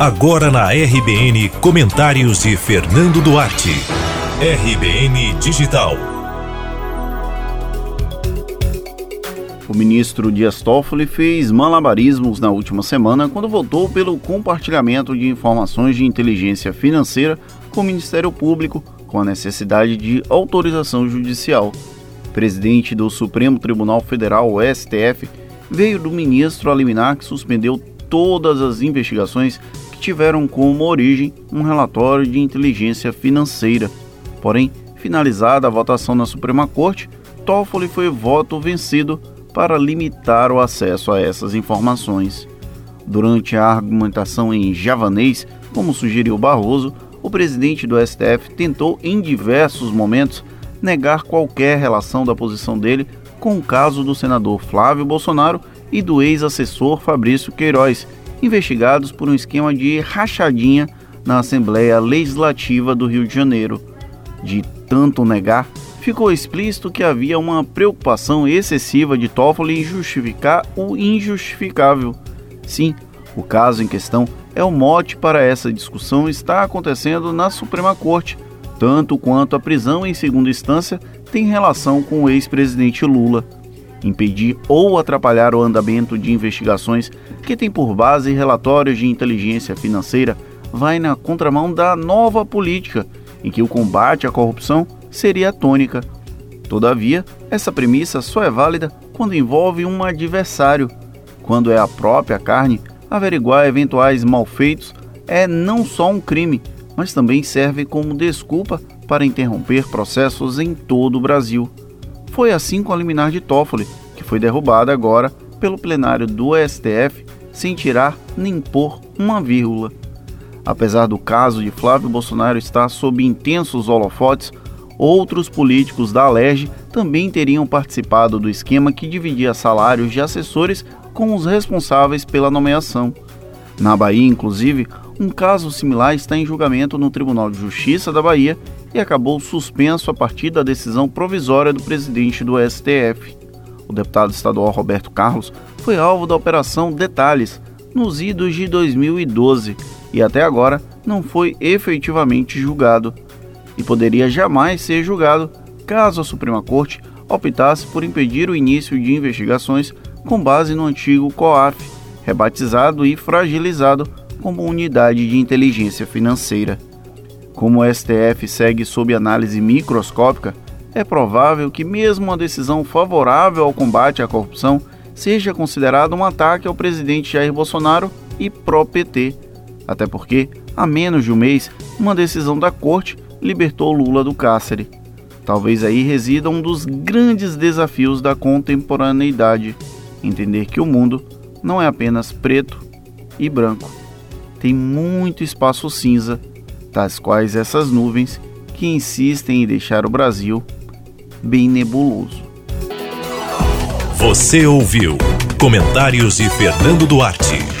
Agora na RBN, comentários de Fernando Duarte. RBN Digital. O ministro Dias Toffoli fez malabarismos na última semana quando votou pelo compartilhamento de informações de inteligência financeira com o Ministério Público, com a necessidade de autorização judicial. O presidente do Supremo Tribunal Federal, o STF, veio do ministro a liminar que suspendeu todas as investigações tiveram como origem um relatório de inteligência financeira. Porém, finalizada a votação na Suprema Corte, Toffoli foi voto vencido para limitar o acesso a essas informações. Durante a argumentação em javanês, como sugeriu Barroso, o presidente do STF tentou em diversos momentos negar qualquer relação da posição dele com o caso do senador Flávio Bolsonaro e do ex-assessor Fabrício Queiroz, investigados por um esquema de rachadinha na Assembleia Legislativa do Rio de Janeiro. De tanto negar, ficou explícito que havia uma preocupação excessiva de Toffoli em justificar o injustificável. Sim, o caso em questão é o mote para essa discussão está acontecendo na Suprema Corte, tanto quanto a prisão em segunda instância tem relação com o ex-presidente Lula impedir ou atrapalhar o andamento de investigações que tem por base relatórios de inteligência financeira vai na contramão da nova política, em que o combate à corrupção seria a tônica. Todavia, essa premissa só é válida quando envolve um adversário. Quando é a própria carne, averiguar eventuais malfeitos é não só um crime, mas também serve como desculpa para interromper processos em todo o Brasil. Foi assim com a liminar de Toffoli, que foi derrubada agora pelo plenário do STF sem tirar nem pôr uma vírgula. Apesar do caso de Flávio Bolsonaro estar sob intensos holofotes, outros políticos da Alerj também teriam participado do esquema que dividia salários de assessores com os responsáveis pela nomeação. Na Bahia, inclusive, um caso similar está em julgamento no Tribunal de Justiça da Bahia e acabou suspenso a partir da decisão provisória do presidente do STF. O deputado estadual Roberto Carlos foi alvo da Operação Detalhes nos idos de 2012 e até agora não foi efetivamente julgado e poderia jamais ser julgado caso a Suprema Corte optasse por impedir o início de investigações com base no antigo COAF, rebatizado e fragilizado como Unidade de Inteligência Financeira. Como o STF segue sob análise microscópica, é provável que mesmo uma decisão favorável ao combate à corrupção seja considerada um ataque ao presidente Jair Bolsonaro e pró-PT, até porque, há menos de um mês, uma decisão da corte libertou Lula do cárcere. Talvez aí resida um dos grandes desafios da contemporaneidade: entender que o mundo não é apenas preto e branco. Tem muito espaço cinza tais quais essas nuvens que insistem em deixar o Brasil bem nebuloso. Você ouviu comentários de Fernando Duarte.